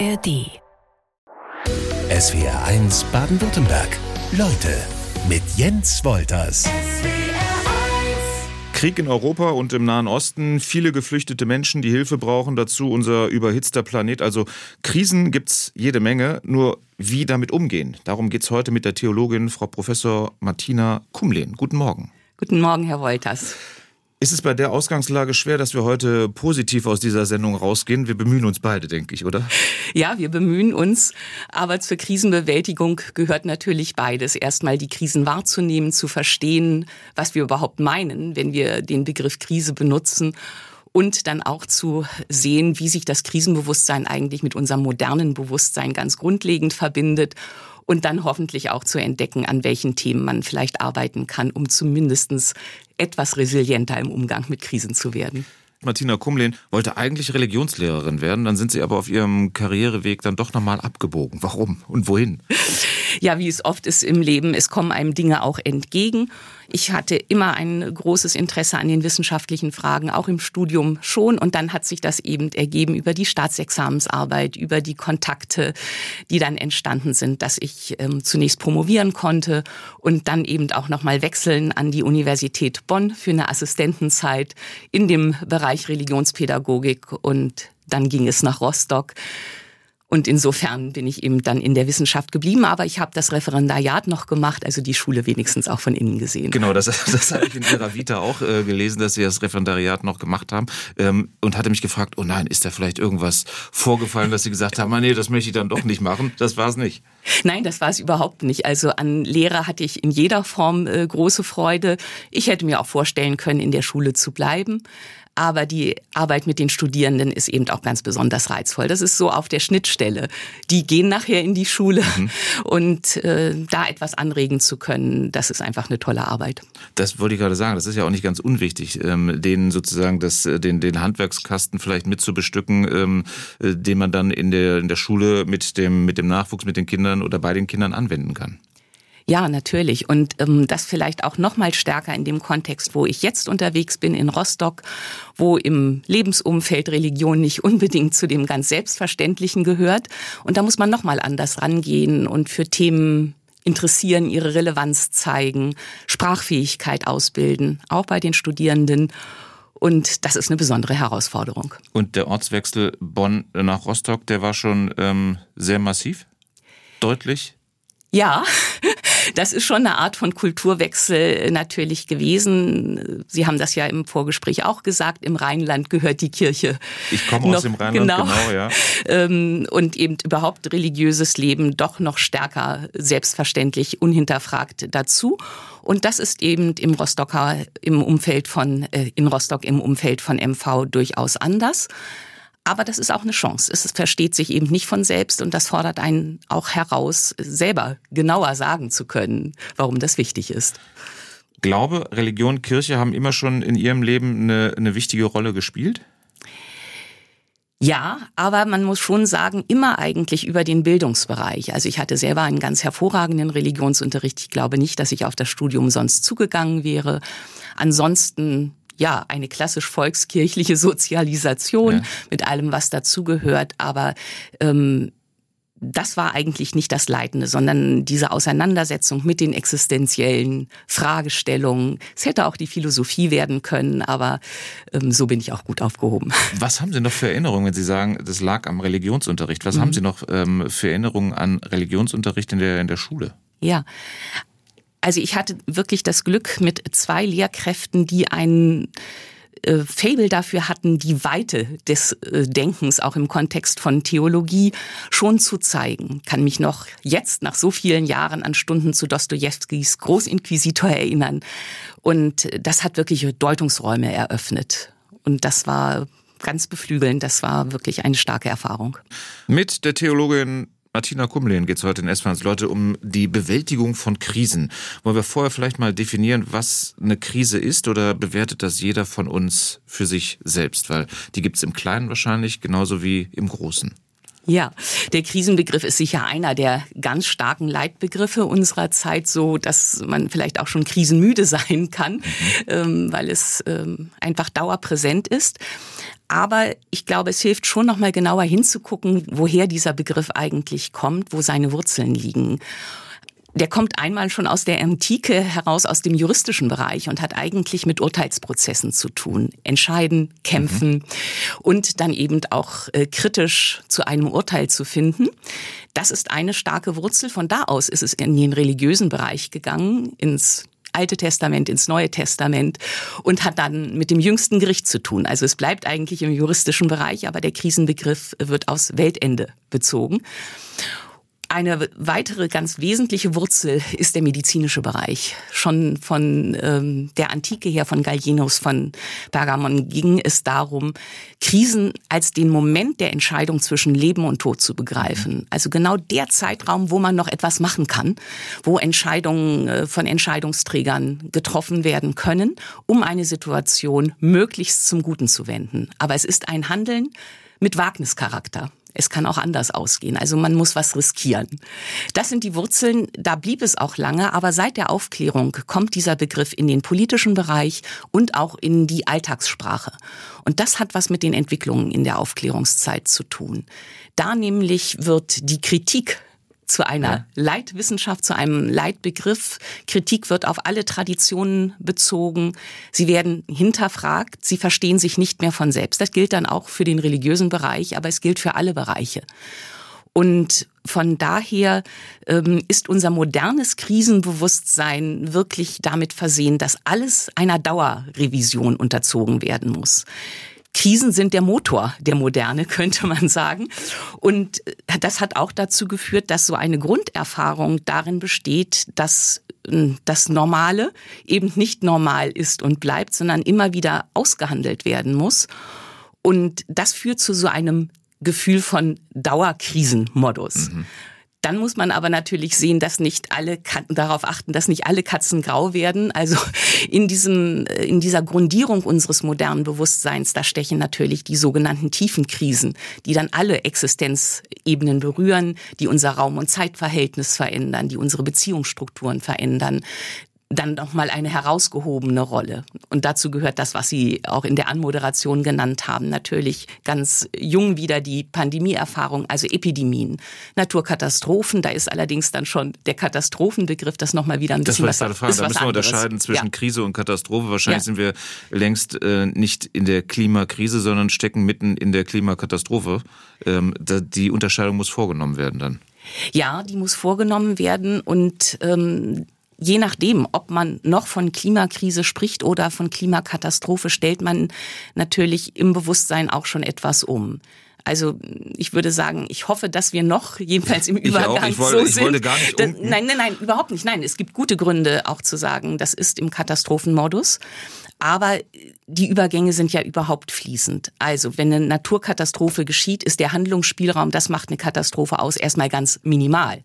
ARD. SWR 1 Baden-Württemberg. Leute mit Jens Wolters. Krieg in Europa und im Nahen Osten, viele geflüchtete Menschen, die Hilfe brauchen, dazu unser überhitzter Planet. Also Krisen gibt's jede Menge, nur wie damit umgehen. Darum geht's heute mit der Theologin Frau Professor Martina Kumlehn. Guten Morgen. Guten Morgen, Herr Wolters. Ist es bei der Ausgangslage schwer, dass wir heute positiv aus dieser Sendung rausgehen? Wir bemühen uns beide, denke ich, oder? Ja, wir bemühen uns. Aber zur Krisenbewältigung gehört natürlich beides. Erstmal die Krisen wahrzunehmen, zu verstehen, was wir überhaupt meinen, wenn wir den Begriff Krise benutzen und dann auch zu sehen, wie sich das Krisenbewusstsein eigentlich mit unserem modernen Bewusstsein ganz grundlegend verbindet und dann hoffentlich auch zu entdecken, an welchen Themen man vielleicht arbeiten kann, um zumindest etwas resilienter im Umgang mit Krisen zu werden. Martina Kumlehn wollte eigentlich Religionslehrerin werden, dann sind Sie aber auf Ihrem Karriereweg dann doch nochmal abgebogen. Warum und wohin? Ja, wie es oft ist im Leben, es kommen einem Dinge auch entgegen. Ich hatte immer ein großes Interesse an den wissenschaftlichen Fragen, auch im Studium schon. Und dann hat sich das eben ergeben über die Staatsexamensarbeit, über die Kontakte, die dann entstanden sind, dass ich ähm, zunächst promovieren konnte und dann eben auch nochmal wechseln an die Universität Bonn für eine Assistentenzeit in dem Bereich Religionspädagogik. Und dann ging es nach Rostock und insofern bin ich eben dann in der Wissenschaft geblieben, aber ich habe das Referendariat noch gemacht, also die Schule wenigstens auch von innen gesehen. Genau, das, das habe ich in Ihrer Vita auch äh, gelesen, dass Sie das Referendariat noch gemacht haben ähm, und hatte mich gefragt, oh nein, ist da vielleicht irgendwas vorgefallen, dass Sie gesagt haben, ah, nee, das möchte ich dann doch nicht machen. Das war es nicht. Nein, das war es überhaupt nicht. Also an Lehrer hatte ich in jeder Form äh, große Freude. Ich hätte mir auch vorstellen können, in der Schule zu bleiben. Aber die Arbeit mit den Studierenden ist eben auch ganz besonders reizvoll. Das ist so auf der Schnittstelle. Die gehen nachher in die Schule mhm. und äh, da etwas anregen zu können, das ist einfach eine tolle Arbeit. Das wollte ich gerade sagen. Das ist ja auch nicht ganz unwichtig, ähm, denen sozusagen das, äh, den, den Handwerkskasten vielleicht mitzubestücken, ähm, äh, den man dann in der, in der Schule mit dem, mit dem Nachwuchs, mit den Kindern oder bei den Kindern anwenden kann. Ja, natürlich. Und ähm, das vielleicht auch noch mal stärker in dem Kontext, wo ich jetzt unterwegs bin in Rostock, wo im Lebensumfeld Religion nicht unbedingt zu dem ganz Selbstverständlichen gehört. Und da muss man noch mal anders rangehen und für Themen interessieren, ihre Relevanz zeigen, Sprachfähigkeit ausbilden, auch bei den Studierenden. Und das ist eine besondere Herausforderung. Und der Ortswechsel Bonn nach Rostock, der war schon ähm, sehr massiv? Deutlich? Ja, das ist schon eine Art von Kulturwechsel natürlich gewesen. Sie haben das ja im Vorgespräch auch gesagt. Im Rheinland gehört die Kirche. Ich komme aus dem Rheinland, genau, genau ja. Ähm, und eben überhaupt religiöses Leben doch noch stärker selbstverständlich unhinterfragt dazu. Und das ist eben im Rostocker, im Umfeld von, äh, in Rostock im Umfeld von MV durchaus anders. Aber das ist auch eine Chance. Es versteht sich eben nicht von selbst und das fordert einen auch heraus, selber genauer sagen zu können, warum das wichtig ist. Glaube, Religion, Kirche haben immer schon in Ihrem Leben eine, eine wichtige Rolle gespielt? Ja, aber man muss schon sagen, immer eigentlich über den Bildungsbereich. Also ich hatte selber einen ganz hervorragenden Religionsunterricht. Ich glaube nicht, dass ich auf das Studium sonst zugegangen wäre. Ansonsten ja, eine klassisch volkskirchliche Sozialisation ja. mit allem, was dazugehört. Aber ähm, das war eigentlich nicht das Leitende, sondern diese Auseinandersetzung mit den existenziellen Fragestellungen. Es hätte auch die Philosophie werden können, aber ähm, so bin ich auch gut aufgehoben. Was haben Sie noch für Erinnerungen, wenn Sie sagen, das lag am Religionsunterricht? Was mhm. haben Sie noch ähm, für Erinnerungen an Religionsunterricht in der, in der Schule? Ja, also ich hatte wirklich das Glück mit zwei Lehrkräften, die einen äh, Fable dafür hatten, die Weite des äh, Denkens auch im Kontext von Theologie schon zu zeigen. Kann mich noch jetzt nach so vielen Jahren an Stunden zu Dostojewskis Großinquisitor erinnern. Und das hat wirklich Deutungsräume eröffnet. Und das war ganz beflügelnd. Das war wirklich eine starke Erfahrung. Mit der Theologin Martina Kumlehn geht es heute in S-Fans Leute um die Bewältigung von Krisen. Wollen wir vorher vielleicht mal definieren, was eine Krise ist oder bewertet das jeder von uns für sich selbst? Weil die gibt es im Kleinen wahrscheinlich genauso wie im Großen. Ja, der Krisenbegriff ist sicher einer der ganz starken Leitbegriffe unserer Zeit, so dass man vielleicht auch schon krisenmüde sein kann, mhm. ähm, weil es ähm, einfach dauerpräsent ist. Aber ich glaube, es hilft schon noch mal genauer hinzugucken, woher dieser Begriff eigentlich kommt, wo seine Wurzeln liegen der kommt einmal schon aus der Antike heraus, aus dem juristischen Bereich und hat eigentlich mit Urteilsprozessen zu tun. Entscheiden, kämpfen mhm. und dann eben auch äh, kritisch zu einem Urteil zu finden. Das ist eine starke Wurzel. Von da aus ist es in den religiösen Bereich gegangen, ins Alte Testament ins Neue Testament und hat dann mit dem jüngsten Gericht zu tun. Also es bleibt eigentlich im juristischen Bereich, aber der Krisenbegriff wird aus Weltende bezogen. Eine weitere ganz wesentliche Wurzel ist der medizinische Bereich. Schon von ähm, der Antike her, von Gallienus von Pergamon, ging es darum, Krisen als den Moment der Entscheidung zwischen Leben und Tod zu begreifen. Also genau der Zeitraum, wo man noch etwas machen kann, wo Entscheidungen äh, von Entscheidungsträgern getroffen werden können, um eine Situation möglichst zum Guten zu wenden. Aber es ist ein Handeln mit Wagnischarakter. Es kann auch anders ausgehen. Also man muss was riskieren. Das sind die Wurzeln. Da blieb es auch lange. Aber seit der Aufklärung kommt dieser Begriff in den politischen Bereich und auch in die Alltagssprache. Und das hat was mit den Entwicklungen in der Aufklärungszeit zu tun. Da nämlich wird die Kritik zu einer ja. Leitwissenschaft, zu einem Leitbegriff. Kritik wird auf alle Traditionen bezogen. Sie werden hinterfragt. Sie verstehen sich nicht mehr von selbst. Das gilt dann auch für den religiösen Bereich, aber es gilt für alle Bereiche. Und von daher ähm, ist unser modernes Krisenbewusstsein wirklich damit versehen, dass alles einer Dauerrevision unterzogen werden muss. Krisen sind der Motor der Moderne, könnte man sagen. Und das hat auch dazu geführt, dass so eine Grunderfahrung darin besteht, dass hm, das Normale eben nicht normal ist und bleibt, sondern immer wieder ausgehandelt werden muss. Und das führt zu so einem Gefühl von Dauerkrisenmodus. Mhm. Dann muss man aber natürlich sehen, dass nicht alle darauf achten, dass nicht alle Katzen grau werden. Also in diesem, äh, in dieser Grundierung unseres modernen Bewusstseins, da stechen natürlich die sogenannten tiefen Krisen, die dann alle Existenzebenen berühren, die unser Raum- und Zeitverhältnis verändern, die unsere Beziehungsstrukturen verändern, dann nochmal eine herausgehobene Rolle. Und dazu gehört das, was Sie auch in der Anmoderation genannt haben. Natürlich ganz jung wieder die Pandemieerfahrung, also Epidemien, Naturkatastrophen. Da ist allerdings dann schon der Katastrophenbegriff das nochmal wieder ein bisschen das was, fragen. Da müssen wir unterscheiden zwischen ja. Krise und Katastrophe. Wahrscheinlich ja. sind wir längst äh, nicht in der Klimakrise, sondern stecken mitten in der Klimakatastrophe. Ähm, da, die Unterscheidung muss vorgenommen werden dann. Ja, die muss vorgenommen werden und ähm, je nachdem, ob man noch von Klimakrise spricht oder von Klimakatastrophe, stellt man natürlich im Bewusstsein auch schon etwas um. Also ich würde sagen, ich hoffe, dass wir noch jedenfalls im Übergang ich wollte, so sind. Ich wollte gar nicht um nein, nein, nein, überhaupt nicht. Nein, es gibt gute Gründe auch zu sagen, das ist im Katastrophenmodus. Aber die Übergänge sind ja überhaupt fließend. Also wenn eine Naturkatastrophe geschieht, ist der Handlungsspielraum, das macht eine Katastrophe aus, erstmal ganz minimal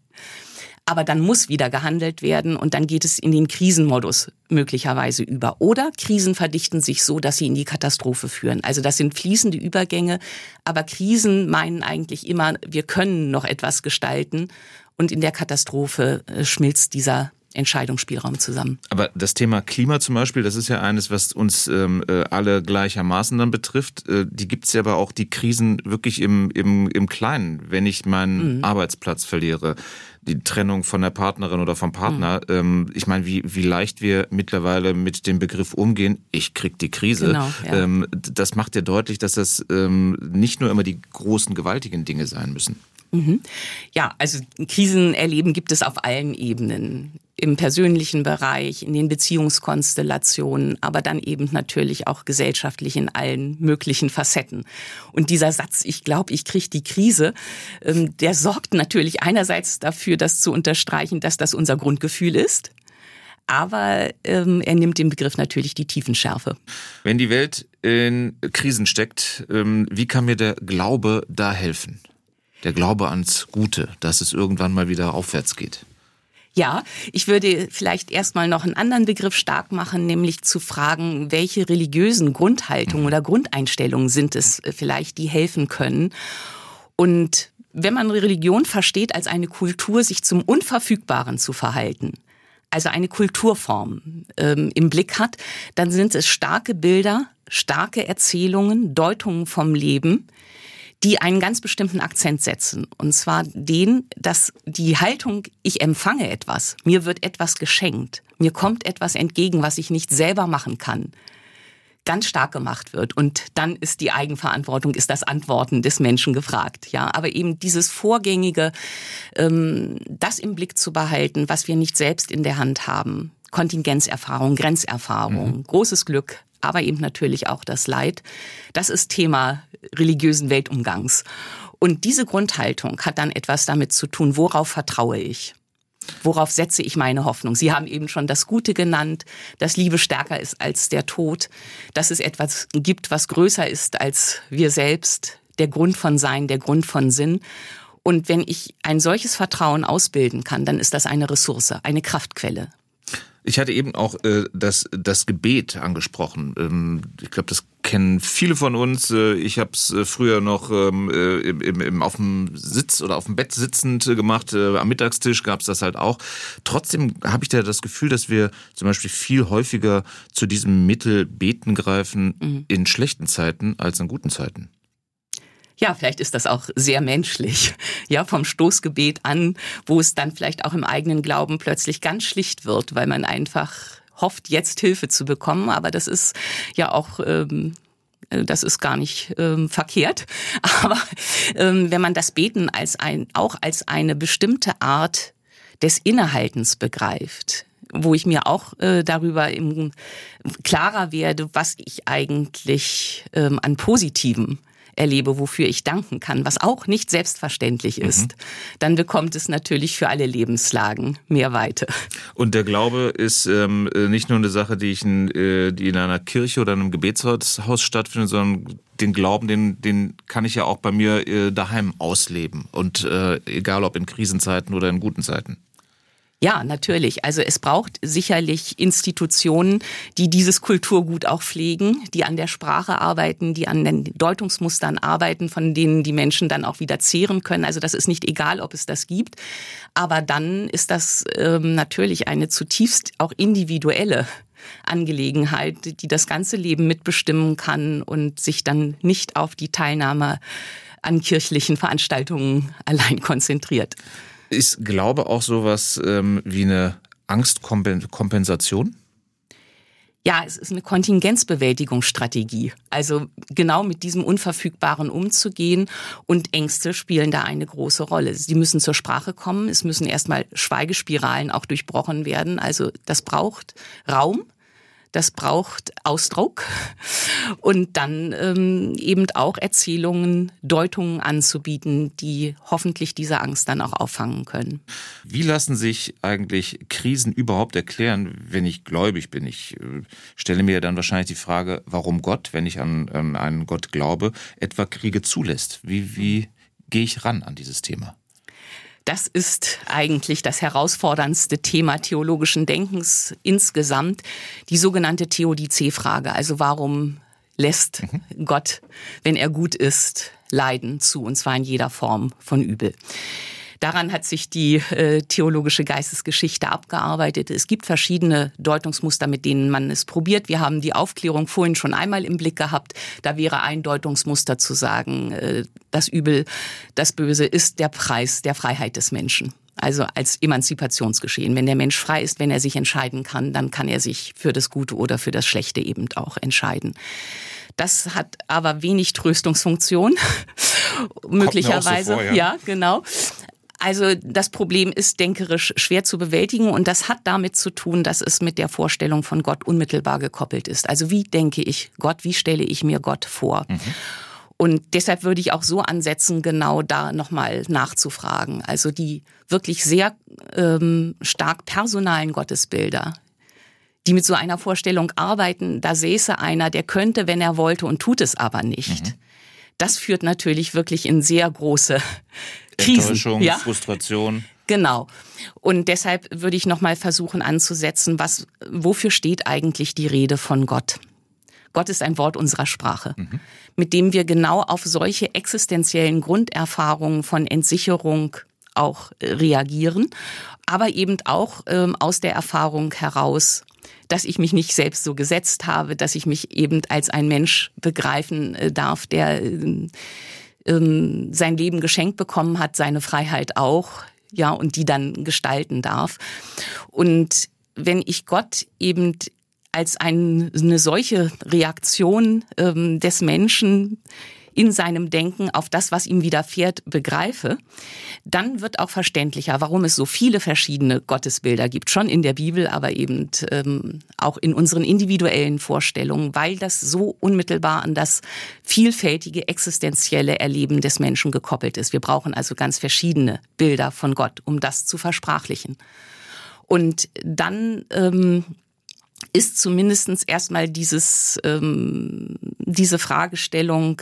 aber dann muss wieder gehandelt werden und dann geht es in den Krisenmodus möglicherweise über. Oder Krisen verdichten sich so, dass sie in die Katastrophe führen. Also das sind fließende Übergänge, aber Krisen meinen eigentlich immer, wir können noch etwas gestalten und in der Katastrophe äh, schmilzt dieser Entscheidungsspielraum zusammen. Aber das Thema Klima zum Beispiel, das ist ja eines, was uns ähm, äh, alle gleichermaßen dann betrifft. Äh, die gibt es ja aber auch die Krisen wirklich im, im, im Kleinen, wenn ich meinen mhm. Arbeitsplatz verliere, die Trennung von der Partnerin oder vom Partner. Mhm. Ähm, ich meine, wie, wie leicht wir mittlerweile mit dem Begriff umgehen, ich krieg die Krise. Genau, ja. ähm, das macht ja deutlich, dass das ähm, nicht nur immer die großen, gewaltigen Dinge sein müssen. Mhm. Ja, also Krisen erleben gibt es auf allen Ebenen. Im persönlichen Bereich, in den Beziehungskonstellationen, aber dann eben natürlich auch gesellschaftlich in allen möglichen Facetten. Und dieser Satz, ich glaube, ich kriege die Krise, ähm, der sorgt natürlich einerseits dafür, das zu unterstreichen, dass das unser Grundgefühl ist aber ähm, er nimmt dem Begriff natürlich die Tiefenschärfe. Wenn die Welt in Krisen steckt, ähm, wie kann mir der Glaube da helfen? der Glaube ans Gute, dass es irgendwann mal wieder aufwärts geht. Ja, ich würde vielleicht erstmal noch einen anderen Begriff stark machen, nämlich zu fragen, welche religiösen Grundhaltungen oder Grundeinstellungen sind es äh, vielleicht, die helfen können. Und wenn man Religion versteht als eine Kultur, sich zum Unverfügbaren zu verhalten, also eine Kulturform ähm, im Blick hat, dann sind es starke Bilder starke Erzählungen, Deutungen vom Leben, die einen ganz bestimmten Akzent setzen. Und zwar den, dass die Haltung, ich empfange etwas, mir wird etwas geschenkt, mir kommt etwas entgegen, was ich nicht selber machen kann, ganz stark gemacht wird. Und dann ist die Eigenverantwortung, ist das Antworten des Menschen gefragt. Ja, aber eben dieses Vorgängige, ähm, das im Blick zu behalten, was wir nicht selbst in der Hand haben. Kontingenzerfahrung, Grenzerfahrung, mhm. großes Glück, aber eben natürlich auch das Leid. Das ist Thema religiösen Weltumgangs. Und diese Grundhaltung hat dann etwas damit zu tun, worauf vertraue ich? Worauf setze ich meine Hoffnung? Sie haben eben schon das Gute genannt, dass Liebe stärker ist als der Tod, dass es etwas gibt, was größer ist als wir selbst, der Grund von Sein, der Grund von Sinn. Und wenn ich ein solches Vertrauen ausbilden kann, dann ist das eine Ressource, eine Kraftquelle. Ich hatte eben auch äh, das, das Gebet angesprochen. Ähm, ich glaube, das kennen viele von uns. Äh, ich habe es äh, früher noch ähm, äh, im, im, auf dem Sitz oder auf dem Bett sitzend gemacht. Am Mittagstisch gab es das halt auch. Trotzdem habe ich da das Gefühl, dass wir zum Beispiel viel häufiger zu diesem Mittel beten greifen mhm. in schlechten Zeiten als in guten Zeiten. Ja, vielleicht ist das auch sehr menschlich. Ja, vom Stoßgebet an, wo es dann vielleicht auch im eigenen Glauben plötzlich ganz schlicht wird, weil man einfach hofft, jetzt Hilfe zu bekommen. Aber das ist ja auch ähm, äh, das ist gar nicht ähm, verkehrt. Aber ähm, wenn man das Beten als ein, auch als eine bestimmte Art des Innehaltens begreift, wo ich mir auch äh, darüber im, klarer werde, was ich eigentlich ähm, an Positiven erlebe, wofür ich danken kann, was auch nicht selbstverständlich mhm. ist, mhm. dann bekommt es natürlich für alle Lebenslagen mehr Weite. Und der Glaube ist ähm, äh, nicht nur eine Sache, die ich in, äh, die in einer Kirche oder einem Gebetshaus stattfindet, sondern den Glauben, den, den kann ich ja auch bei mir äh, daheim ausleben. Und äh, egal ob in Krisenzeiten oder in guten Zeiten. Ja, natürlich. Also es braucht sicherlich Institutionen, die dieses Kulturgut auch pflegen, die an der Sprache arbeiten, die an den Deutungsmustern arbeiten, von denen die Menschen dann auch wieder zehren können. Also das ist nicht egal, ob es das gibt. Aber dann ist das ähm, natürlich eine zutiefst auch individuelle Angelegenheit, die das ganze Leben mitbestimmen kann und sich dann nicht auf die Teilnahme an kirchlichen Veranstaltungen allein konzentriert. Ist Glaube auch sowas ähm, wie eine Angstkompensation? Ja, es ist eine Kontingenzbewältigungsstrategie. Also genau mit diesem Unverfügbaren umzugehen und Ängste spielen da eine große Rolle. Sie müssen zur Sprache kommen. Es müssen erstmal Schweigespiralen auch durchbrochen werden. Also das braucht Raum das braucht Ausdruck und dann ähm, eben auch Erzählungen, Deutungen anzubieten, die hoffentlich diese Angst dann auch auffangen können. Wie lassen sich eigentlich Krisen überhaupt erklären, wenn ich gläubig bin? Ich äh, stelle mir dann wahrscheinlich die Frage, warum Gott, wenn ich an, an einen Gott glaube, etwa Kriege zulässt. Wie, wie gehe ich ran an dieses Thema? Das ist eigentlich das herausforderndste Thema theologischen Denkens insgesamt, die sogenannte Theodizee-Frage. Also warum lässt mhm. Gott, wenn er gut ist, Leiden zu, und zwar in jeder Form von Übel. Daran hat sich die äh, theologische Geistesgeschichte abgearbeitet. Es gibt verschiedene Deutungsmuster, mit denen man es probiert. Wir haben die Aufklärung vorhin schon einmal im Blick gehabt. Da wäre ein Deutungsmuster zu sagen, äh, das Übel, das Böse ist der Preis der Freiheit des Menschen. Also als Emanzipationsgeschehen. Wenn der Mensch frei ist, wenn er sich entscheiden kann, dann kann er sich für das Gute oder für das Schlechte eben auch entscheiden. Das hat aber wenig Tröstungsfunktion, möglicherweise. So vor, ja. ja, genau. Also das Problem ist denkerisch schwer zu bewältigen und das hat damit zu tun, dass es mit der Vorstellung von Gott unmittelbar gekoppelt ist. Also wie denke ich Gott, wie stelle ich mir Gott vor? Mhm. Und deshalb würde ich auch so ansetzen, genau da nochmal nachzufragen. Also die wirklich sehr ähm, stark personalen Gottesbilder, die mit so einer Vorstellung arbeiten, da säße einer, der könnte, wenn er wollte und tut es aber nicht. Mhm. Das führt natürlich wirklich in sehr große Krisen. Enttäuschung, ja? Frustration. Genau. Und deshalb würde ich nochmal versuchen anzusetzen, was, wofür steht eigentlich die Rede von Gott? Gott ist ein Wort unserer Sprache, mhm. mit dem wir genau auf solche existenziellen Grunderfahrungen von Entsicherung auch reagieren, aber eben auch ähm, aus der Erfahrung heraus dass ich mich nicht selbst so gesetzt habe, dass ich mich eben als ein Mensch begreifen äh, darf, der ähm, ähm, sein Leben geschenkt bekommen hat, seine Freiheit auch, ja, und die dann gestalten darf. Und wenn ich Gott eben als ein, eine solche Reaktion ähm, des Menschen in seinem Denken auf das, was ihm widerfährt, begreife, dann wird auch verständlicher, warum es so viele verschiedene Gottesbilder gibt, schon in der Bibel, aber eben ähm, auch in unseren individuellen Vorstellungen, weil das so unmittelbar an das vielfältige existenzielle Erleben des Menschen gekoppelt ist. Wir brauchen also ganz verschiedene Bilder von Gott, um das zu versprachlichen. Und dann ähm, ist zumindestens erstmal dieses, ähm, diese Fragestellung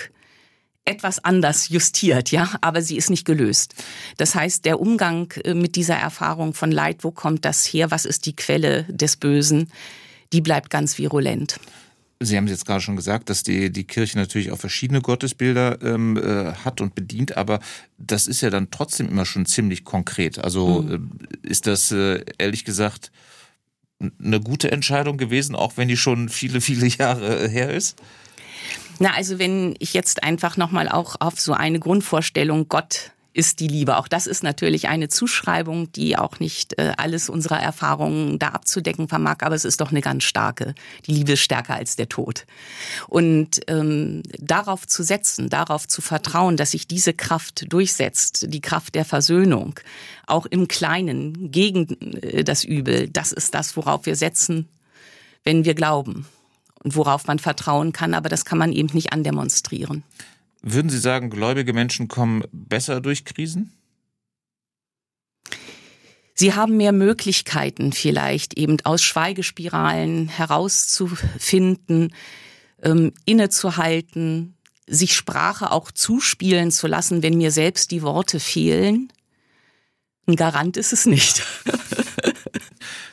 etwas anders justiert, ja, aber sie ist nicht gelöst. Das heißt, der Umgang äh, mit dieser Erfahrung von Leid, wo kommt das her, was ist die Quelle des Bösen, die bleibt ganz virulent. Sie haben jetzt gerade schon gesagt, dass die, die Kirche natürlich auch verschiedene Gottesbilder ähm, äh, hat und bedient, aber das ist ja dann trotzdem immer schon ziemlich konkret. Also mhm. äh, ist das äh, ehrlich gesagt eine gute Entscheidung gewesen, auch wenn die schon viele, viele Jahre äh, her ist? Na, also wenn ich jetzt einfach nochmal auch auf so eine Grundvorstellung Gott ist die Liebe. Auch das ist natürlich eine Zuschreibung, die auch nicht äh, alles unserer Erfahrungen da abzudecken vermag, aber es ist doch eine ganz starke. Die Liebe ist stärker als der Tod. Und ähm, darauf zu setzen, darauf zu vertrauen, dass sich diese Kraft durchsetzt, die Kraft der Versöhnung, auch im Kleinen gegen äh, das Übel, das ist das, worauf wir setzen, wenn wir glauben und worauf man vertrauen kann, aber das kann man eben nicht andemonstrieren. Würden Sie sagen, gläubige Menschen kommen besser durch Krisen? Sie haben mehr Möglichkeiten vielleicht eben aus Schweigespiralen herauszufinden, ähm, innezuhalten, sich Sprache auch zuspielen zu lassen, wenn mir selbst die Worte fehlen. Ein Garant ist es nicht.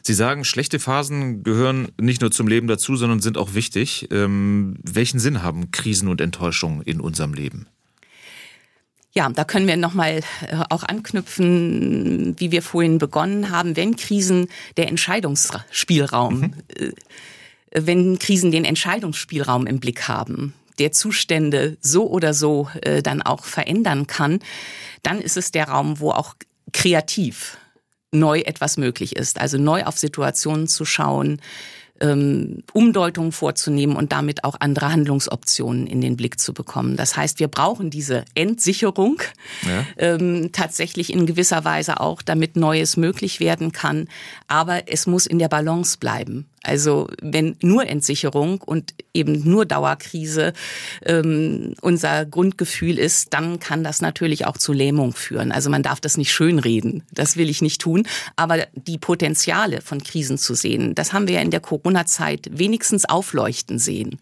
Sie sagen, schlechte Phasen gehören nicht nur zum Leben dazu, sondern sind auch wichtig. Ähm, welchen Sinn haben Krisen und Enttäuschungen in unserem Leben? Ja, da können wir nochmal äh, auch anknüpfen, wie wir vorhin begonnen haben. Wenn Krisen der Entscheidungsspielraum, mhm. Äh, wenn Krisen den Entscheidungsspielraum im Blick haben, der Zustände so oder so äh, dann auch verändern kann, dann ist es der Raum, wo auch kreativ neu etwas möglich ist. Also neu auf Situationen zu schauen, ähm, Umdeutungen vorzunehmen und damit auch andere Handlungsoptionen in den Blick zu bekommen. Das heißt, wir brauchen diese Entsicherung ja. ähm, tatsächlich in gewisser Weise auch, damit Neues möglich werden kann. Aber es muss in der Balance bleiben. Also wenn nur Entsicherung und eben nur Dauerkrise ähm, unser Grundgefühl ist, dann kann das natürlich auch zu Lähmung führen. Also man darf das nicht schönreden, das will ich nicht tun. Aber die Potenziale von Krisen zu sehen, das haben wir ja in der Corona-Zeit wenigstens aufleuchten sehen.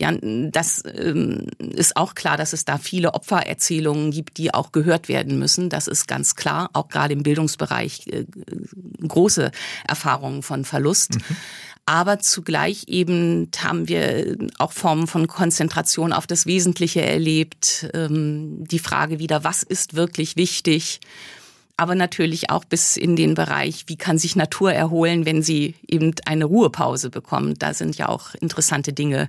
Ja, das ähm, ist auch klar, dass es da viele Opfererzählungen gibt, die auch gehört werden müssen. Das ist ganz klar, auch gerade im Bildungsbereich äh, große Erfahrungen von Verlust. Mhm. Aber zugleich eben haben wir auch Formen von Konzentration auf das Wesentliche erlebt. Ähm, die Frage wieder, was ist wirklich wichtig? aber natürlich auch bis in den Bereich, wie kann sich Natur erholen, wenn sie eben eine Ruhepause bekommt. Da sind ja auch interessante Dinge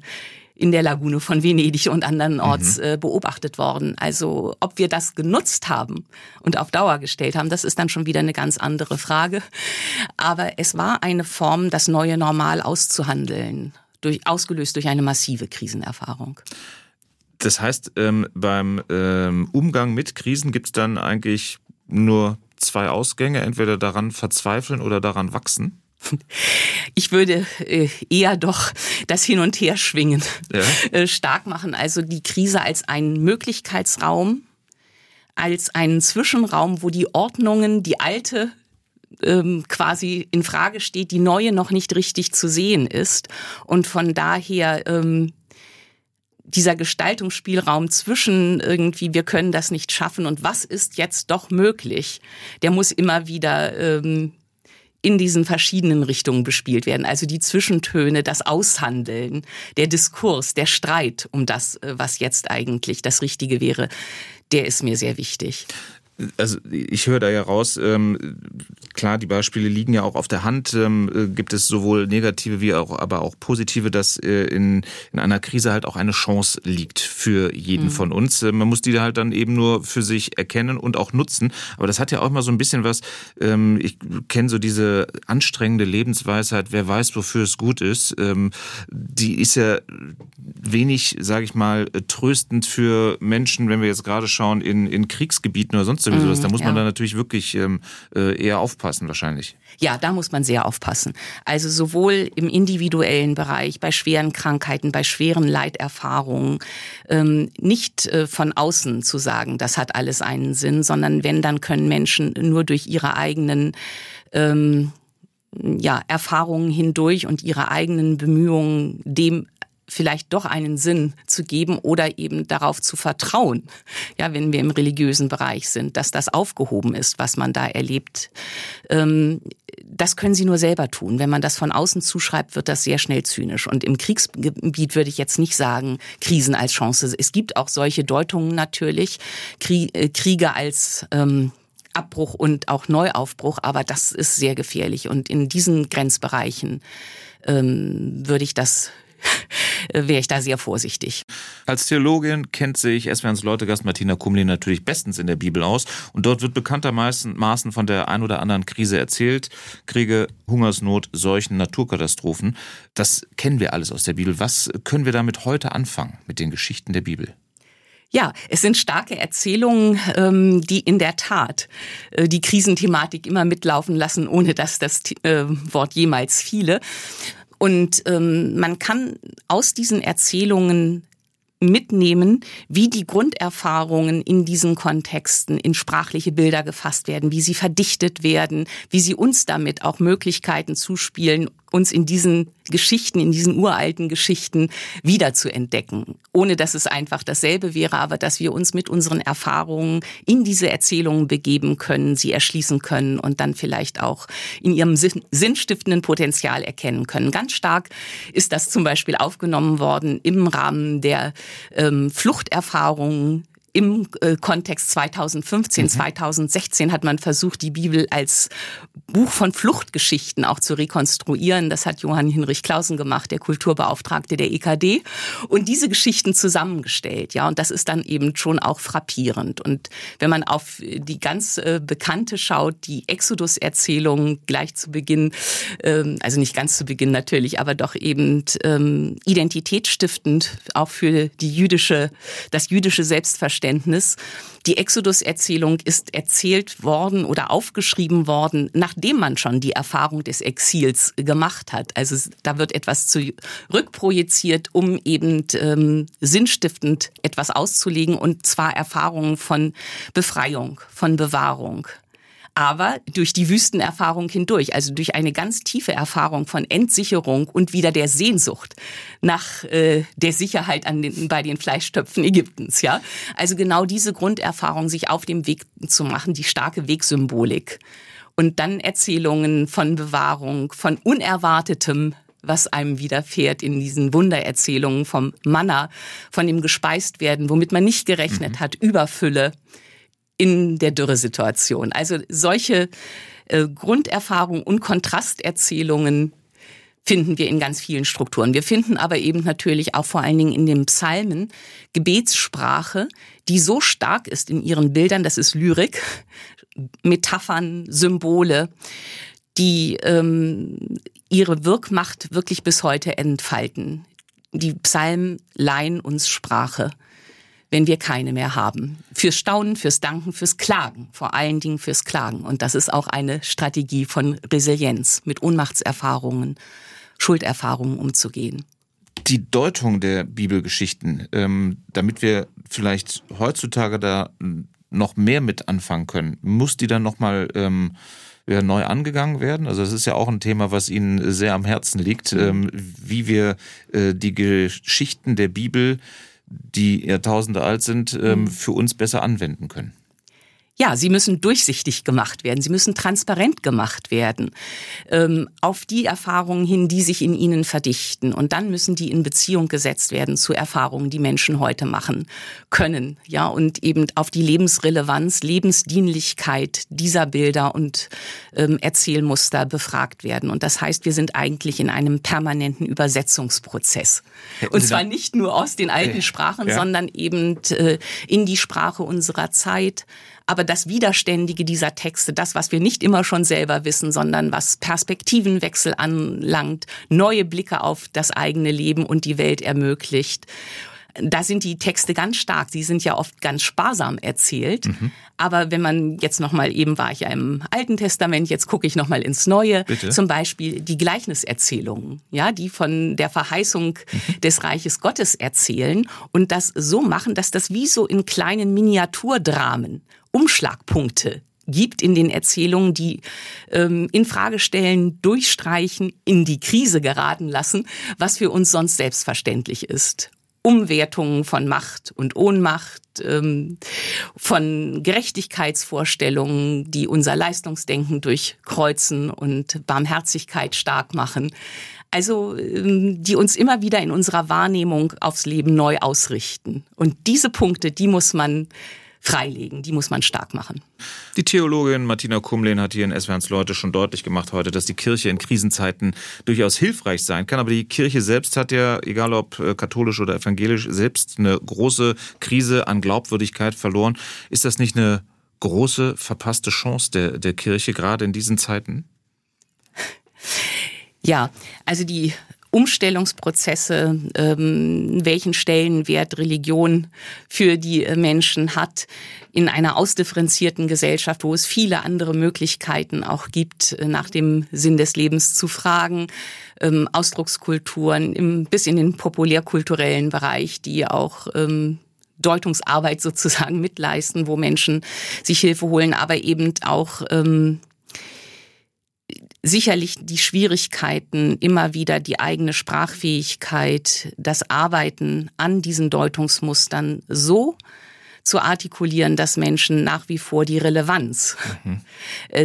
in der Lagune von Venedig und andernorts mhm. äh, beobachtet worden. Also ob wir das genutzt haben und auf Dauer gestellt haben, das ist dann schon wieder eine ganz andere Frage. Aber es war eine Form, das neue Normal auszuhandeln, durch, ausgelöst durch eine massive Krisenerfahrung. Das heißt, ähm, beim ähm, Umgang mit Krisen gibt es dann eigentlich nur zwei Ausgänge, entweder daran verzweifeln oder daran wachsen? Ich würde äh, eher doch das Hin- und Herschwingen ja. Äh, stark machen. Also die Krise als einen Möglichkeitsraum, als einen Zwischenraum, wo die Ordnungen, die alte ähm, quasi in Frage steht, die neue noch nicht richtig zu sehen ist. Und von daher ähm, dieser Gestaltungsspielraum zwischen irgendwie, wir können das nicht schaffen und was ist jetzt doch möglich, der muss immer wieder ähm, in diesen verschiedenen Richtungen bespielt werden. Also die Zwischentöne, das Aushandeln, der Diskurs, der Streit um das, äh, was jetzt eigentlich das Richtige wäre, der ist mir sehr wichtig. Also ich höre da ja raus, ähm, klar, die Beispiele liegen ja auch auf der Hand. Ähm, äh, gibt es sowohl negative wie auch, aber auch positive, dass äh, in, in einer Krise halt auch eine Chance liegt für jeden mhm. von uns. Äh, man muss die halt dann eben nur für sich erkennen und auch nutzen. Aber das hat ja auch mal so ein bisschen was, ähm, ich kenne so diese anstrengende Lebensweisheit, wer weiß, wofür es gut ist. Ähm, die ist ja wenig, sage ich mal, tröstend für Menschen, wenn wir jetzt gerade schauen, in, in Kriegsgebieten oder sonst irgendwie mhm, sowas. Da muss ja. man dann natürlich wirklich ähm, äh, eher aufpassen wahrscheinlich. Ja, da muss man sehr aufpassen. Also sowohl im individuellen Bereich, bei schweren Krankheiten, bei schweren Leiterfahrungen, ähm, nicht äh, von außen zu sagen, das hat alles einen Sinn, sondern wenn, dann können Menschen nur durch ihre eigenen ähm, ja, Erfahrungen hindurch und ihre eigenen Bemühungen dem vielleicht doch einen Sinn zu geben oder eben darauf zu vertrauen, ja, wenn wir im religiösen Bereich sind, dass das aufgehoben ist, was man da erlebt. Ähm, das können sie nur selber tun. Wenn man das von außen zuschreibt, wird das sehr schnell zynisch. Und im Kriegsgebiet würde ich jetzt nicht sagen, Krisen als Chance. Es gibt auch solche Deutungen natürlich, äh, Kriege als ähm, Abbruch und auch Neuaufbruch, aber das ist sehr gefährlich. Und in diesen Grenzbereichen ähm, würde ich das wäre ich da sehr vorsichtig. Als Theologin kennt sich Esverns Leutegast Martina Kumli natürlich bestens in der Bibel aus und dort wird bekanntermaßen von der ein oder anderen Krise erzählt. Kriege, Hungersnot, Seuchen, Naturkatastrophen. Das kennen wir alles aus der Bibel. Was können wir damit heute anfangen mit den Geschichten der Bibel? Ja, es sind starke Erzählungen, ähm, die in der Tat äh, die Krisenthematik immer mitlaufen lassen, ohne dass das äh, Wort jemals fiele. Und ähm, man kann aus diesen Erzählungen mitnehmen, wie die Grunderfahrungen in diesen Kontexten in sprachliche Bilder gefasst werden, wie sie verdichtet werden, wie sie uns damit auch Möglichkeiten zuspielen, uns in diesen Geschichten, in diesen uralten Geschichten wieder zu entdecken. Ohne dass es einfach dasselbe wäre, aber dass wir uns mit unseren Erfahrungen in diese Erzählungen begeben können, sie erschließen können und dann vielleicht auch in ihrem sinnstiftenden Potenzial erkennen können. Ganz stark ist das zum Beispiel aufgenommen worden im Rahmen der ähm, Fluchterfahrungen im äh, Kontext 2015, mhm. 2016 hat man versucht, die Bibel als Buch von Fluchtgeschichten auch zu rekonstruieren. Das hat Johann Hinrich Clausen gemacht, der Kulturbeauftragte der EKD, und diese Geschichten zusammengestellt. Ja, und das ist dann eben schon auch frappierend. Und wenn man auf die ganz äh, bekannte schaut, die Exodus-Erzählung gleich zu Beginn, ähm, also nicht ganz zu Beginn natürlich, aber doch eben ähm, identitätsstiftend auch für die jüdische, das jüdische Selbstverständnis Verständnis. Die Exodus-Erzählung ist erzählt worden oder aufgeschrieben worden, nachdem man schon die Erfahrung des Exils gemacht hat. Also da wird etwas zurückprojiziert, um eben ähm, sinnstiftend etwas auszulegen und zwar Erfahrungen von Befreiung, von Bewahrung aber durch die Wüstenerfahrung hindurch, also durch eine ganz tiefe Erfahrung von Entsicherung und wieder der Sehnsucht nach äh, der Sicherheit an den, bei den Fleischtöpfen Ägyptens. Ja, also genau diese Grunderfahrung, sich auf dem Weg zu machen, die starke Wegsymbolik und dann Erzählungen von Bewahrung, von Unerwartetem, was einem widerfährt in diesen Wundererzählungen vom Manna, von dem gespeist werden, womit man nicht gerechnet mhm. hat, Überfülle in der Dürresituation. Also solche äh, Grunderfahrungen und Kontrasterzählungen finden wir in ganz vielen Strukturen. Wir finden aber eben natürlich auch vor allen Dingen in den Psalmen Gebetssprache, die so stark ist in ihren Bildern, das ist Lyrik, Metaphern, Symbole, die ähm, ihre Wirkmacht wirklich bis heute entfalten. Die Psalmen leihen uns Sprache wenn wir keine mehr haben. Fürs Staunen, fürs Danken, fürs Klagen, vor allen Dingen fürs Klagen. Und das ist auch eine Strategie von Resilienz, mit Ohnmachtserfahrungen, Schulderfahrungen umzugehen. Die Deutung der Bibelgeschichten, ähm, damit wir vielleicht heutzutage da noch mehr mit anfangen können, muss die dann nochmal ähm, neu angegangen werden? Also das ist ja auch ein Thema, was Ihnen sehr am Herzen liegt, mhm. ähm, wie wir äh, die Geschichten der Bibel die Jahrtausende alt sind, ähm, mhm. für uns besser anwenden können. Ja, sie müssen durchsichtig gemacht werden, sie müssen transparent gemacht werden, ähm, auf die Erfahrungen hin, die sich in ihnen verdichten. Und dann müssen die in Beziehung gesetzt werden zu Erfahrungen, die Menschen heute machen können. Ja, und eben auf die Lebensrelevanz, Lebensdienlichkeit dieser Bilder und ähm, Erzählmuster befragt werden. Und das heißt, wir sind eigentlich in einem permanenten Übersetzungsprozess. Hätten und zwar nicht nur aus den alten Sprachen, ja. sondern eben äh, in die Sprache unserer Zeit aber das Widerständige dieser Texte, das, was wir nicht immer schon selber wissen, sondern was Perspektivenwechsel anlangt, neue Blicke auf das eigene Leben und die Welt ermöglicht da sind die Texte ganz stark. Sie sind ja oft ganz sparsam erzählt. Mhm. Aber wenn man jetzt noch mal eben war ich ja im Alten Testament, jetzt gucke ich noch mal ins Neue. Bitte? Zum Beispiel die Gleichniserzählungen, ja, die von der Verheißung mhm. des Reiches Gottes erzählen und das so machen, dass das wie so in kleinen Miniaturdramen Umschlagpunkte gibt in den Erzählungen, die ähm, in Frage stellen, durchstreichen, in die Krise geraten lassen, was für uns sonst selbstverständlich ist. Umwertungen von Macht und Ohnmacht, ähm, von Gerechtigkeitsvorstellungen, die unser Leistungsdenken durchkreuzen und Barmherzigkeit stark machen. Also ähm, die uns immer wieder in unserer Wahrnehmung aufs Leben neu ausrichten. Und diese Punkte, die muss man freilegen. Die muss man stark machen. Die Theologin Martina Kumlin hat hier in SWRs Leute schon deutlich gemacht heute, dass die Kirche in Krisenzeiten durchaus hilfreich sein kann. Aber die Kirche selbst hat ja, egal ob äh, katholisch oder evangelisch, selbst eine große Krise an Glaubwürdigkeit verloren. Ist das nicht eine große verpasste Chance der, der Kirche, gerade in diesen Zeiten? Ja, also die Umstellungsprozesse, ähm, welchen Stellenwert Religion für die äh, Menschen hat in einer ausdifferenzierten Gesellschaft, wo es viele andere Möglichkeiten auch gibt, äh, nach dem Sinn des Lebens zu fragen, ähm, Ausdruckskulturen im, bis in den populärkulturellen Bereich, die auch ähm, Deutungsarbeit sozusagen mitleisten, wo Menschen sich Hilfe holen, aber eben auch ähm, sicherlich die Schwierigkeiten, immer wieder die eigene Sprachfähigkeit, das Arbeiten an diesen Deutungsmustern so zu artikulieren, dass Menschen nach wie vor die Relevanz mhm.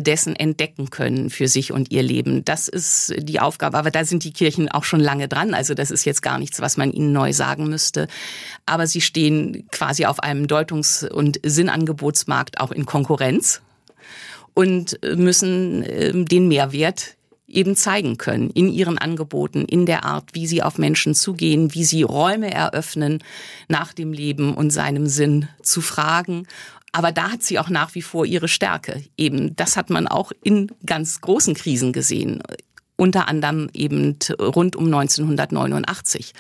dessen entdecken können für sich und ihr Leben. Das ist die Aufgabe. Aber da sind die Kirchen auch schon lange dran. Also das ist jetzt gar nichts, was man ihnen neu sagen müsste. Aber sie stehen quasi auf einem Deutungs- und Sinnangebotsmarkt auch in Konkurrenz und müssen ähm, den Mehrwert eben zeigen können in ihren Angeboten, in der Art, wie sie auf Menschen zugehen, wie sie Räume eröffnen, nach dem Leben und seinem Sinn zu fragen. Aber da hat sie auch nach wie vor ihre Stärke. Eben, das hat man auch in ganz großen Krisen gesehen. Unter anderem eben rund um 1989.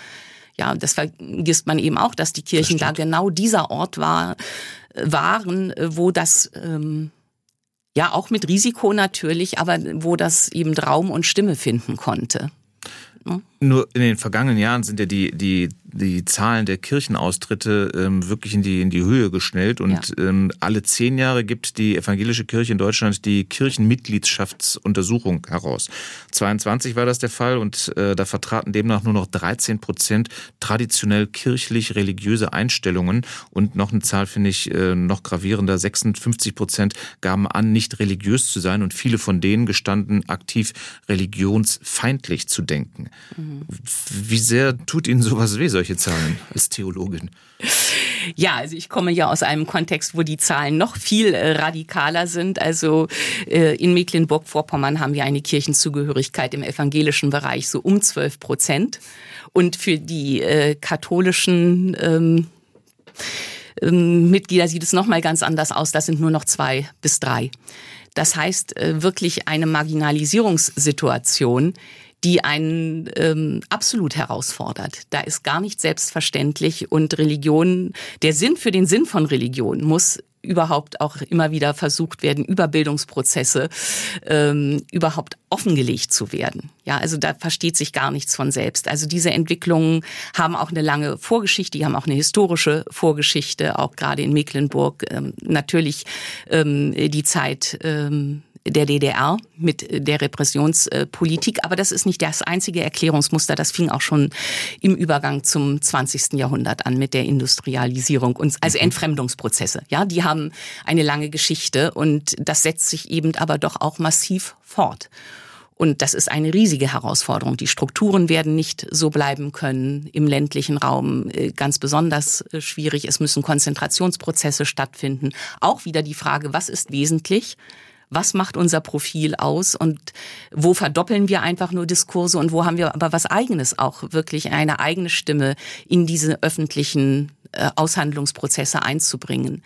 Ja, das vergisst man eben auch, dass die Kirchen das da genau dieser Ort war, waren, wo das ähm, ja, auch mit Risiko natürlich, aber wo das eben Raum und Stimme finden konnte. Nur in den vergangenen Jahren sind ja die, die die Zahlen der Kirchenaustritte ähm, wirklich in die, in die Höhe geschnellt. Und ja. ähm, alle zehn Jahre gibt die evangelische Kirche in Deutschland die Kirchenmitgliedschaftsuntersuchung heraus. 22 war das der Fall und äh, da vertraten demnach nur noch 13 Prozent traditionell kirchlich-religiöse Einstellungen. Und noch eine Zahl finde ich äh, noch gravierender. 56 Prozent gaben an, nicht religiös zu sein und viele von denen gestanden aktiv religionsfeindlich zu denken. Mhm. Wie sehr tut Ihnen sowas weh, solche Zahlen als Theologin? Ja, also ich komme ja aus einem Kontext, wo die Zahlen noch viel äh, radikaler sind. Also äh, in Mecklenburg-Vorpommern haben wir eine Kirchenzugehörigkeit im evangelischen Bereich so um 12 Prozent. Und für die äh, katholischen ähm, ähm, Mitglieder sieht es nochmal ganz anders aus. Das sind nur noch zwei bis drei. Das heißt wirklich eine Marginalisierungssituation, die einen ähm, absolut herausfordert. Da ist gar nicht selbstverständlich und Religion, der Sinn für den Sinn von Religion muss überhaupt auch immer wieder versucht werden, über Bildungsprozesse ähm, überhaupt offengelegt zu werden. Ja, also da versteht sich gar nichts von selbst. Also diese Entwicklungen haben auch eine lange Vorgeschichte, die haben auch eine historische Vorgeschichte, auch gerade in Mecklenburg. Ähm, natürlich ähm, die Zeit ähm, der DDR mit der Repressionspolitik. Aber das ist nicht das einzige Erklärungsmuster. Das fing auch schon im Übergang zum 20. Jahrhundert an mit der Industrialisierung und also mhm. Entfremdungsprozesse. Ja, die haben eine lange Geschichte und das setzt sich eben aber doch auch massiv fort. Und das ist eine riesige Herausforderung. Die Strukturen werden nicht so bleiben können im ländlichen Raum. Äh, ganz besonders äh, schwierig. Es müssen Konzentrationsprozesse stattfinden. Auch wieder die Frage, was ist wesentlich? Was macht unser Profil aus und wo verdoppeln wir einfach nur Diskurse und wo haben wir aber was eigenes auch wirklich eine eigene Stimme in diese öffentlichen äh, Aushandlungsprozesse einzubringen?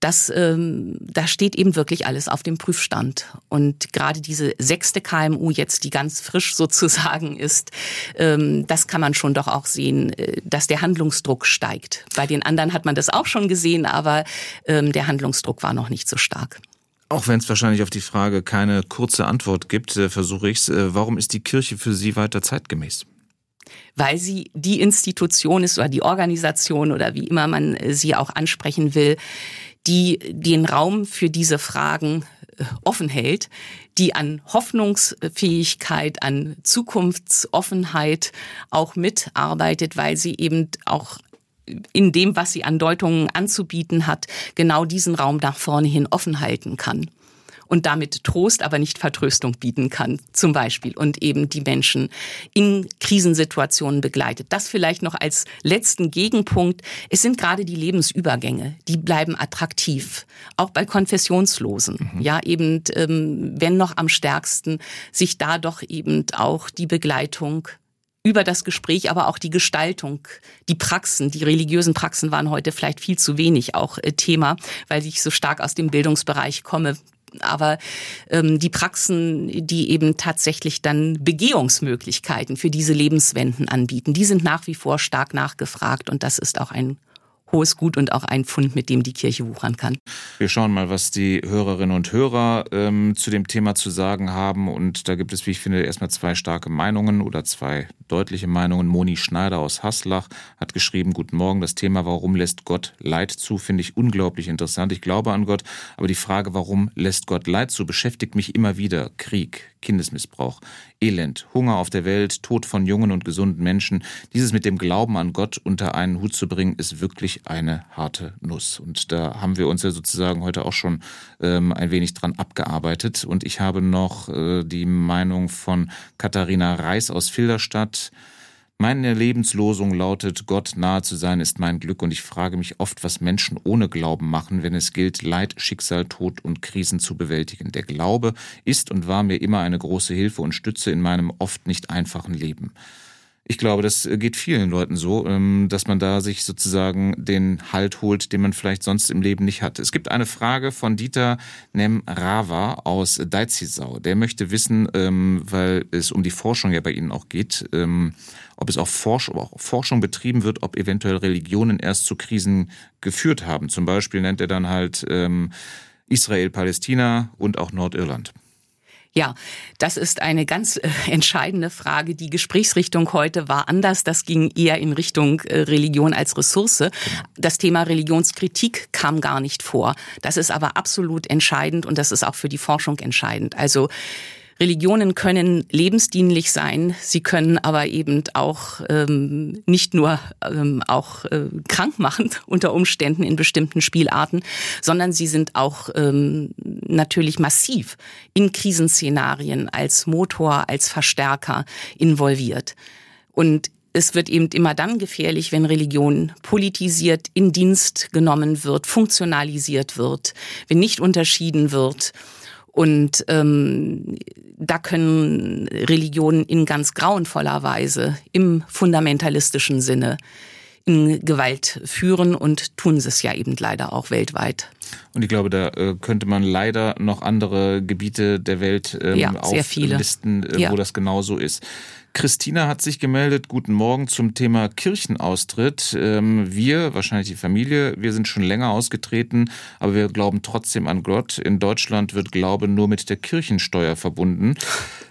das, ähm, da steht eben wirklich alles auf dem Prüfstand. Und gerade diese sechste KMU jetzt, die ganz frisch sozusagen ist, ähm, das kann man schon doch auch sehen, äh, dass der Handlungsdruck steigt. Bei den anderen hat man das auch schon gesehen, aber ähm, der Handlungsdruck war noch nicht so stark. Auch wenn es wahrscheinlich auf die Frage keine kurze Antwort gibt, äh, versuche ich es. Äh, warum ist die Kirche für Sie weiter zeitgemäß? weil sie die Institution ist oder die Organisation oder wie immer man äh, sie auch ansprechen will, die den Raum für diese Fragen offen hält, die an Hoffnungsfähigkeit, an Zukunftsoffenheit auch mitarbeitet, weil sie eben auch in dem, was sie an Deutungen anzubieten hat, genau diesen Raum nach vorne hin offen halten kann und damit Trost, aber nicht Vertröstung bieten kann, zum Beispiel, und eben die Menschen in Krisensituationen begleitet. Das vielleicht noch als letzten Gegenpunkt. Es sind gerade die Lebensübergänge, die bleiben attraktiv, auch bei Konfessionslosen. Mhm. Ja, eben, ähm, wenn noch am stärksten, sich da doch eben auch die Begleitung über das Gespräch, aber auch die Gestaltung, die Praxen, die religiösen Praxen waren heute vielleicht viel zu wenig auch äh, Thema, weil ich so stark aus dem Bildungsbereich komme. Aber ähm, die Praxen, die eben tatsächlich dann Begehungsmöglichkeiten für diese Lebenswenden anbieten, die sind nach wie vor stark nachgefragt und das ist auch ein hohes Gut und auch ein Fund, mit dem die Kirche wuchern kann. Wir schauen mal, was die Hörerinnen und Hörer ähm, zu dem Thema zu sagen haben. Und da gibt es, wie ich finde, erstmal zwei starke Meinungen oder zwei deutliche Meinungen. Moni Schneider aus Haslach hat geschrieben, Guten Morgen, das Thema, warum lässt Gott Leid zu, finde ich unglaublich interessant. Ich glaube an Gott, aber die Frage, warum lässt Gott Leid zu, beschäftigt mich immer wieder. Krieg, Kindesmissbrauch, Elend, Hunger auf der Welt, Tod von jungen und gesunden Menschen. Dieses mit dem Glauben an Gott unter einen Hut zu bringen, ist wirklich eine harte Nuss. Und da haben wir uns ja sozusagen heute auch schon ähm, ein wenig dran abgearbeitet. Und ich habe noch äh, die Meinung von Katharina Reis aus Filderstadt. Meine Lebenslosung lautet, Gott nahe zu sein ist mein Glück und ich frage mich oft, was Menschen ohne Glauben machen, wenn es gilt, Leid, Schicksal, Tod und Krisen zu bewältigen. Der Glaube ist und war mir immer eine große Hilfe und Stütze in meinem oft nicht einfachen Leben. Ich glaube, das geht vielen Leuten so, ähm, dass man da sich sozusagen den Halt holt, den man vielleicht sonst im Leben nicht hat. Es gibt eine Frage von Dieter Nemrava aus Deizisau. Der möchte wissen, ähm, weil es um die Forschung ja bei Ihnen auch geht, ähm, ob es auch Forschung betrieben wird, ob eventuell Religionen erst zu Krisen geführt haben. Zum Beispiel nennt er dann halt Israel, Palästina und auch Nordirland. Ja, das ist eine ganz äh, entscheidende Frage. Die Gesprächsrichtung heute war anders. Das ging eher in Richtung äh, Religion als Ressource. Das Thema Religionskritik kam gar nicht vor. Das ist aber absolut entscheidend und das ist auch für die Forschung entscheidend. Also Religionen können lebensdienlich sein, sie können aber eben auch ähm, nicht nur ähm, auch äh, krank machen unter Umständen in bestimmten Spielarten, sondern sie sind auch ähm, natürlich massiv in Krisenszenarien als Motor, als Verstärker involviert. Und es wird eben immer dann gefährlich, wenn Religion politisiert, in Dienst genommen wird, funktionalisiert wird, wenn nicht unterschieden wird und ähm, da können Religionen in ganz grauenvoller Weise im fundamentalistischen Sinne in Gewalt führen und tun sie es ja eben leider auch weltweit. Und ich glaube, da äh, könnte man leider noch andere Gebiete der Welt ähm, ja, auflisten, äh, ja. wo das genauso ist. Christina hat sich gemeldet. Guten Morgen zum Thema Kirchenaustritt. Ähm, wir, wahrscheinlich die Familie, wir sind schon länger ausgetreten, aber wir glauben trotzdem an Gott. In Deutschland wird Glaube nur mit der Kirchensteuer verbunden.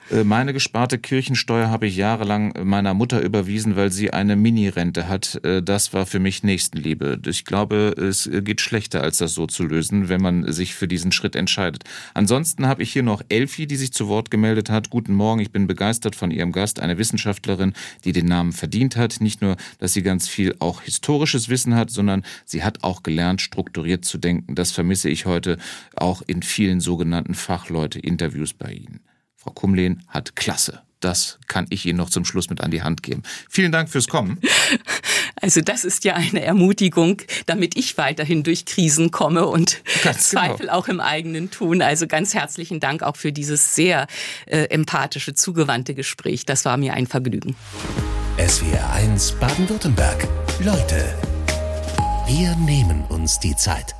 Äh, meine gesparte Kirchensteuer habe ich jahrelang meiner Mutter überwiesen, weil sie eine Mini-Rente hat. Äh, das war für mich Nächstenliebe. Ich glaube, es geht schlechter, als das so zu aufzulösen, wenn man sich für diesen Schritt entscheidet. Ansonsten habe ich hier noch Elfi, die sich zu Wort gemeldet hat. Guten Morgen, ich bin begeistert von Ihrem Gast, eine Wissenschaftlerin, die den Namen verdient hat. Nicht nur, dass sie ganz viel auch historisches Wissen hat, sondern sie hat auch gelernt, strukturiert zu denken. Das vermisse ich heute auch in vielen sogenannten Fachleute-Interviews bei Ihnen. Frau Kumlehn hat Klasse. Das kann ich Ihnen noch zum Schluss mit an die Hand geben. Vielen Dank fürs Kommen. Also das ist ja eine Ermutigung, damit ich weiterhin durch Krisen komme und ganz genau. Zweifel genau. auch im eigenen tun. Also ganz herzlichen Dank auch für dieses sehr äh, empathische, zugewandte Gespräch. Das war mir ein Vergnügen. SWR 1 Baden-Württemberg. Leute, wir nehmen uns die Zeit.